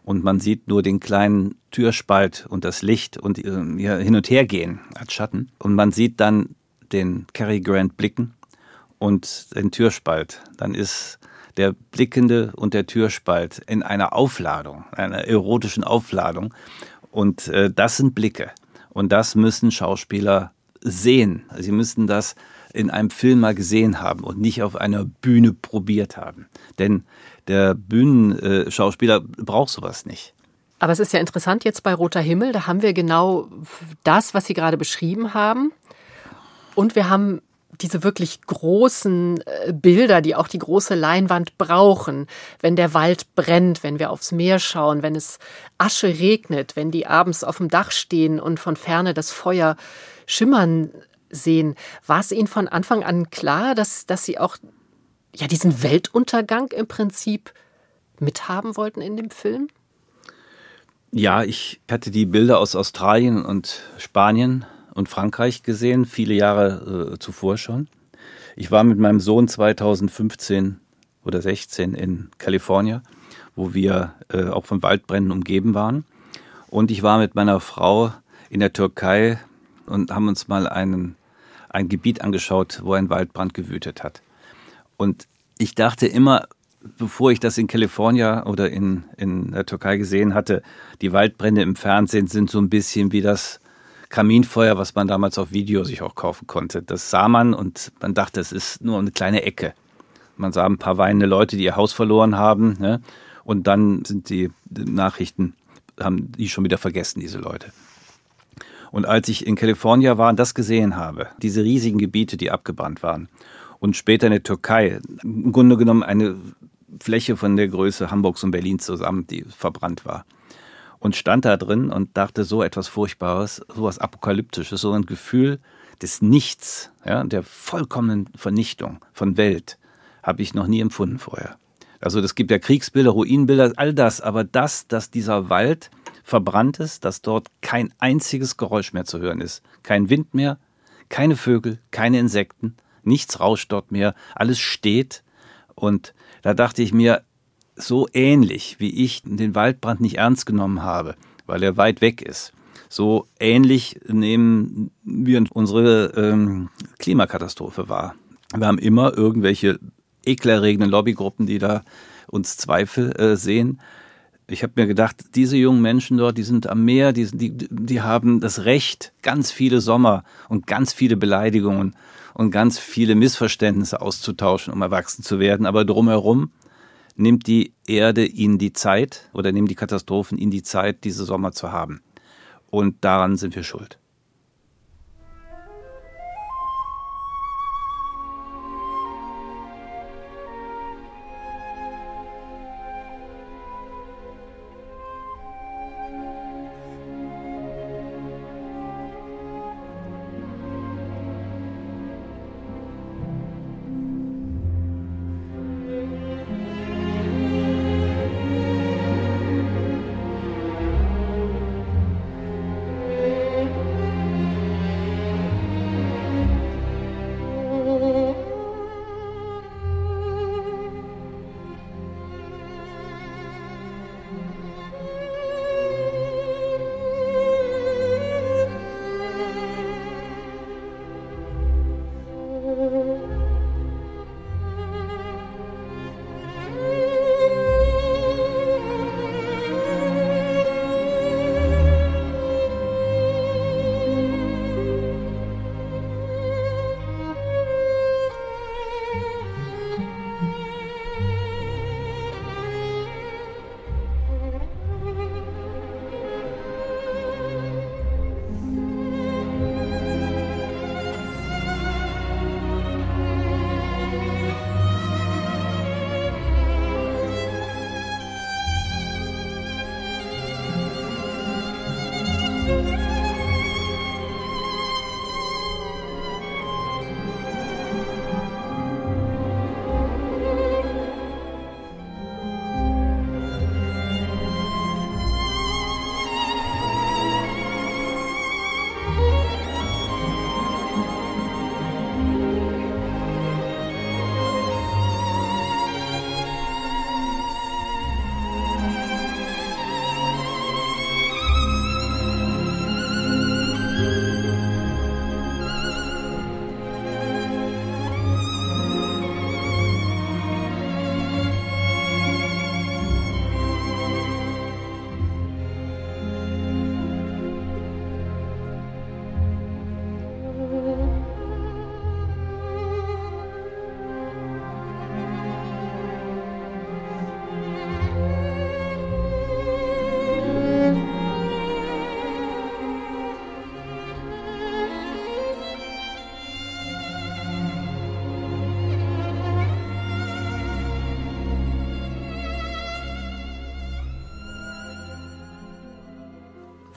und man sieht nur den kleinen Türspalt und das Licht und ihr hin und her gehen als Schatten und man sieht dann den Cary Grant blicken und den Türspalt, dann ist der Blickende und der Türspalt in einer Aufladung, einer erotischen Aufladung. Und äh, das sind Blicke. Und das müssen Schauspieler sehen. Sie müssen das in einem Film mal gesehen haben und nicht auf einer Bühne probiert haben. Denn der Bühnenschauspieler braucht sowas nicht. Aber es ist ja interessant jetzt bei Roter Himmel, da haben wir genau das, was Sie gerade beschrieben haben. Und wir haben diese wirklich großen äh, Bilder, die auch die große Leinwand brauchen, wenn der Wald brennt, wenn wir aufs Meer schauen, wenn es Asche regnet, wenn die abends auf dem Dach stehen und von ferne das Feuer schimmern sehen. War es Ihnen von Anfang an klar, dass, dass Sie auch ja diesen Weltuntergang im Prinzip mithaben wollten in dem Film? Ja, ich hatte die Bilder aus Australien und Spanien und Frankreich gesehen, viele Jahre äh, zuvor schon. Ich war mit meinem Sohn 2015 oder 16 in Kalifornien, wo wir äh, auch von Waldbränden umgeben waren. Und ich war mit meiner Frau in der Türkei und haben uns mal einen, ein Gebiet angeschaut, wo ein Waldbrand gewütet hat. Und ich dachte immer, bevor ich das in Kalifornien oder in, in der Türkei gesehen hatte, die Waldbrände im Fernsehen sind so ein bisschen wie das Kaminfeuer, was man damals auf Video sich auch kaufen konnte. Das sah man und man dachte, es ist nur eine kleine Ecke. Man sah ein paar weinende Leute, die ihr Haus verloren haben. Ne? Und dann sind die Nachrichten, haben die schon wieder vergessen, diese Leute. Und als ich in Kalifornien war und das gesehen habe, diese riesigen Gebiete, die abgebrannt waren, und später in der Türkei, im Grunde genommen eine Fläche von der Größe Hamburgs und Berlins zusammen, die verbrannt war. Und stand da drin und dachte so etwas Furchtbares, so etwas Apokalyptisches, so ein Gefühl des Nichts, ja, der vollkommenen Vernichtung von Welt, habe ich noch nie empfunden vorher. Also es gibt ja Kriegsbilder, Ruinenbilder, all das, aber das, dass dieser Wald verbrannt ist, dass dort kein einziges Geräusch mehr zu hören ist, kein Wind mehr, keine Vögel, keine Insekten, nichts rauscht dort mehr, alles steht und da dachte ich mir, so ähnlich wie ich den Waldbrand nicht ernst genommen habe, weil er weit weg ist, so ähnlich nehmen wir unsere ähm, Klimakatastrophe wahr. Wir haben immer irgendwelche ekelerregenden Lobbygruppen, die da uns Zweifel äh, sehen. Ich habe mir gedacht, diese jungen Menschen dort, die sind am Meer, die, die, die haben das Recht, ganz viele Sommer und ganz viele Beleidigungen und ganz viele Missverständnisse auszutauschen, um erwachsen zu werden. Aber drumherum nimmt die Erde ihnen die Zeit oder nehmen die Katastrophen ihnen die Zeit, diese Sommer zu haben. Und daran sind wir schuld.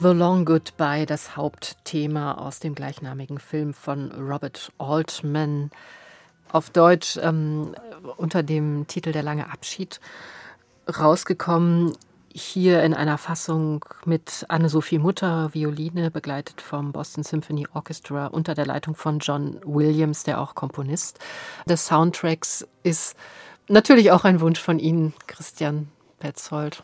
The Long Goodbye, das Hauptthema aus dem gleichnamigen Film von Robert Altman. auf Deutsch ähm, unter dem Titel Der lange Abschied rausgekommen. Hier in einer Fassung mit Anne-Sophie Mutter, Violine, begleitet vom Boston Symphony Orchestra unter der Leitung von John Williams, der auch Komponist des Soundtracks ist. Natürlich auch ein Wunsch von Ihnen, Christian Petzold.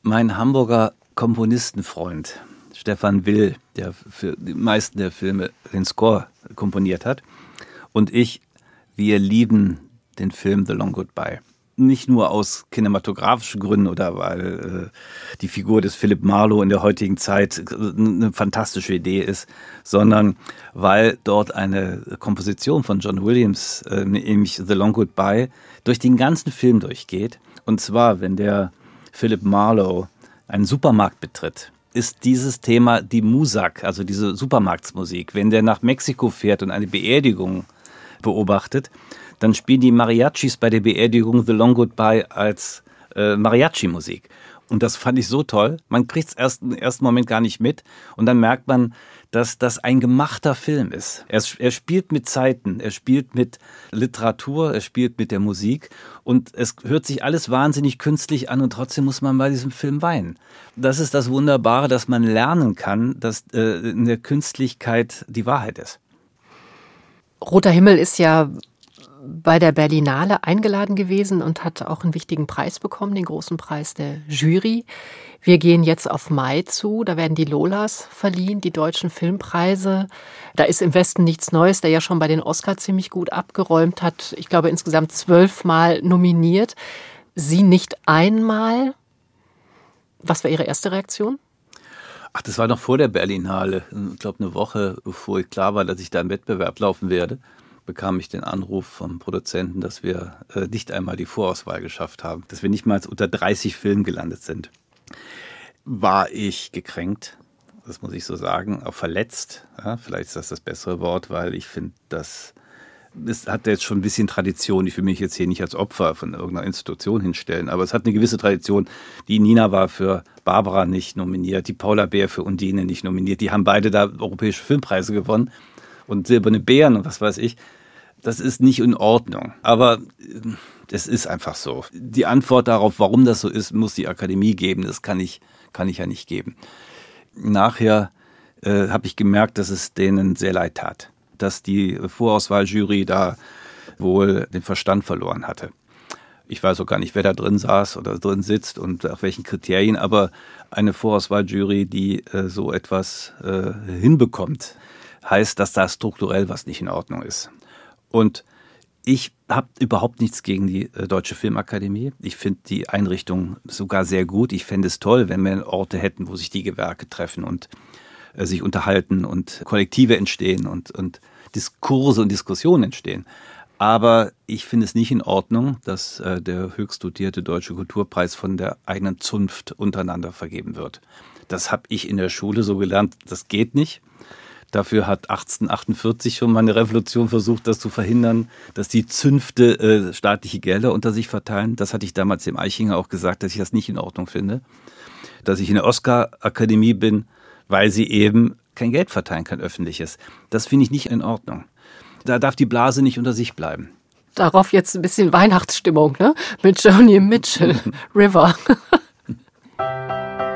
Mein Hamburger Komponistenfreund Stefan Will, der für die meisten der Filme den Score komponiert hat, und ich, wir lieben den Film The Long Goodbye. Nicht nur aus kinematografischen Gründen oder weil äh, die Figur des Philip Marlowe in der heutigen Zeit äh, eine fantastische Idee ist, sondern weil dort eine Komposition von John Williams, äh, nämlich The Long Goodbye, durch den ganzen Film durchgeht. Und zwar, wenn der Philip Marlowe einen Supermarkt betritt, ist dieses Thema die Musak, also diese Supermarktsmusik. Wenn der nach Mexiko fährt und eine Beerdigung beobachtet, dann spielen die Mariachis bei der Beerdigung The Long Goodbye als äh, Mariachi-Musik. Und das fand ich so toll. Man kriegt es erst im ersten Moment gar nicht mit. Und dann merkt man, dass das ein gemachter Film ist. Er, er, spielt mit Zeiten, er spielt mit Literatur, er spielt mit der Musik und es hört sich alles wahnsinnig künstlich an und trotzdem muss man bei diesem Film weinen. Das ist das Wunderbare, dass man lernen kann, dass äh, in der Künstlichkeit die Wahrheit ist. Roter Himmel ist ja bei der Berlinale eingeladen gewesen und hat auch einen wichtigen Preis bekommen, den großen Preis der Jury. Wir gehen jetzt auf Mai zu, da werden die Lolas verliehen, die deutschen Filmpreise. Da ist im Westen nichts Neues, der ja schon bei den Oscars ziemlich gut abgeräumt hat. Ich glaube insgesamt zwölfmal nominiert. Sie nicht einmal. Was war Ihre erste Reaktion? Ach, das war noch vor der Berlinale. Ich glaube, eine Woche bevor klar war, dass ich da im Wettbewerb laufen werde bekam ich den Anruf vom Produzenten, dass wir äh, nicht einmal die Vorauswahl geschafft haben, dass wir nicht mal unter 30 Filmen gelandet sind. War ich gekränkt, das muss ich so sagen, auch verletzt. Ja, vielleicht ist das das bessere Wort, weil ich finde, das es hat jetzt schon ein bisschen Tradition. Ich will mich jetzt hier nicht als Opfer von irgendeiner Institution hinstellen, aber es hat eine gewisse Tradition. Die Nina war für Barbara nicht nominiert, die Paula Bär für Undine nicht nominiert. Die haben beide da europäische Filmpreise gewonnen und silberne Bären und was weiß ich. Das ist nicht in Ordnung. Aber das ist einfach so. Die Antwort darauf, warum das so ist, muss die Akademie geben. Das kann ich, kann ich ja nicht geben. Nachher äh, habe ich gemerkt, dass es denen sehr leid tat, dass die Vorauswahljury da wohl den Verstand verloren hatte. Ich weiß auch gar nicht, wer da drin saß oder drin sitzt und nach welchen Kriterien, aber eine Vorauswahljury, die äh, so etwas äh, hinbekommt, heißt, dass da strukturell was nicht in Ordnung ist. Und ich habe überhaupt nichts gegen die äh, Deutsche Filmakademie. Ich finde die Einrichtung sogar sehr gut. Ich fände es toll, wenn wir Orte hätten, wo sich die Gewerke treffen und äh, sich unterhalten und Kollektive entstehen und, und Diskurse und Diskussionen entstehen. Aber ich finde es nicht in Ordnung, dass äh, der höchst dotierte Deutsche Kulturpreis von der eigenen Zunft untereinander vergeben wird. Das habe ich in der Schule so gelernt, das geht nicht. Dafür hat 1848 schon mal eine Revolution versucht, das zu verhindern, dass die Zünfte äh, staatliche Gelder unter sich verteilen. Das hatte ich damals dem Eichinger auch gesagt, dass ich das nicht in Ordnung finde. Dass ich in der Oscar-Akademie bin, weil sie eben kein Geld verteilen kann, öffentliches. Das finde ich nicht in Ordnung. Da darf die Blase nicht unter sich bleiben. Darauf jetzt ein bisschen Weihnachtsstimmung, ne? Mit Joni Mitchell, River.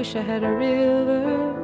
wish I had a river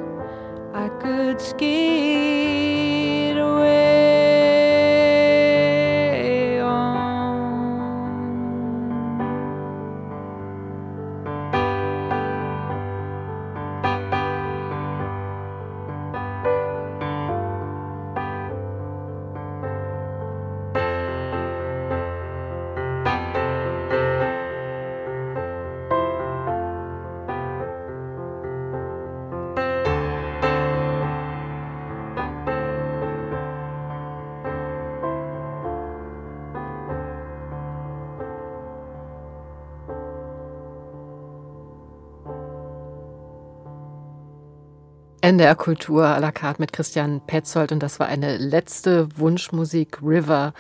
NDR Kultur à la carte mit Christian Petzold und das war eine letzte Wunschmusik River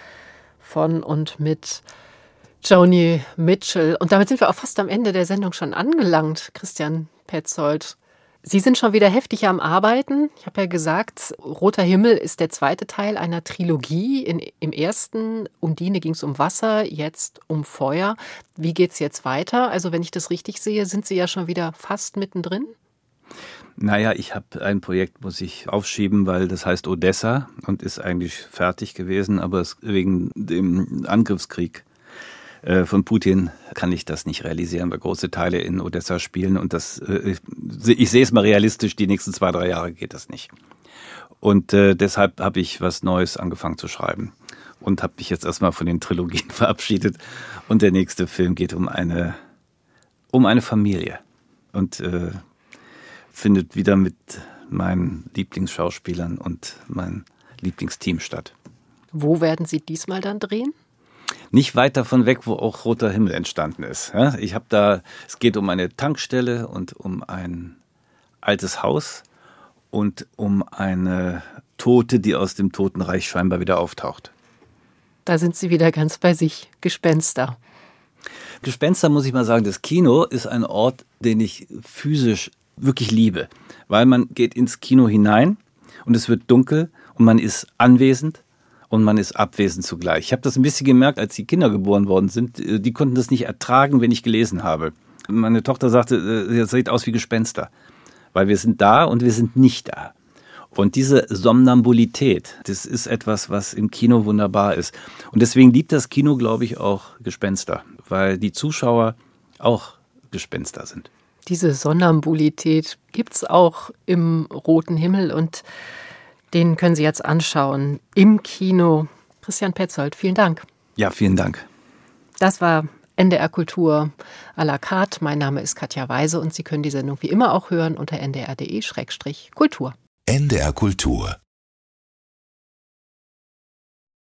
von und mit Joni Mitchell. Und damit sind wir auch fast am Ende der Sendung schon angelangt, Christian Petzold. Sie sind schon wieder heftig am Arbeiten. Ich habe ja gesagt, Roter Himmel ist der zweite Teil einer Trilogie. In, Im ersten Undine ging es um Wasser, jetzt um Feuer. Wie geht's jetzt weiter? Also wenn ich das richtig sehe, sind Sie ja schon wieder fast mittendrin. Naja, ich habe ein Projekt, muss ich aufschieben, weil das heißt Odessa und ist eigentlich fertig gewesen, aber wegen dem Angriffskrieg äh, von Putin kann ich das nicht realisieren, weil große Teile in Odessa spielen und das, äh, ich, ich sehe es mal realistisch, die nächsten zwei, drei Jahre geht das nicht. Und äh, deshalb habe ich was Neues angefangen zu schreiben und habe mich jetzt erstmal von den Trilogien verabschiedet und der nächste Film geht um eine, um eine Familie und äh, findet wieder mit meinen Lieblingsschauspielern und meinem Lieblingsteam statt. Wo werden Sie diesmal dann drehen? Nicht weit davon weg, wo auch Roter Himmel entstanden ist. Ich habe da, es geht um eine Tankstelle und um ein altes Haus und um eine Tote, die aus dem Totenreich scheinbar wieder auftaucht. Da sind Sie wieder ganz bei sich, Gespenster. Gespenster muss ich mal sagen, das Kino ist ein Ort, den ich physisch wirklich liebe, weil man geht ins Kino hinein und es wird dunkel und man ist anwesend und man ist abwesend zugleich. Ich habe das ein bisschen gemerkt, als die Kinder geboren worden sind. Äh, Die konnten das nicht ertragen, wenn ich gelesen habe. Meine Tochter sagte, äh, ihr seht aus wie Gespenster, weil wir sind da und wir sind nicht da. Und diese Somnambulität, das ist etwas, was im Kino wunderbar ist. Und deswegen liebt das Kino, glaube ich, auch Gespenster, weil die Zuschauer auch Gespenster sind. Diese Sonnambulität gibt's auch im Roten Himmel und den können Sie jetzt anschauen im Kino. Christian Petzold, vielen Dank. Ja, vielen Dank. Das war NDR Kultur à la carte. Mein Name ist Katja Weise und Sie können die Sendung wie immer auch hören unter ndr.de-kultur. NDR Kultur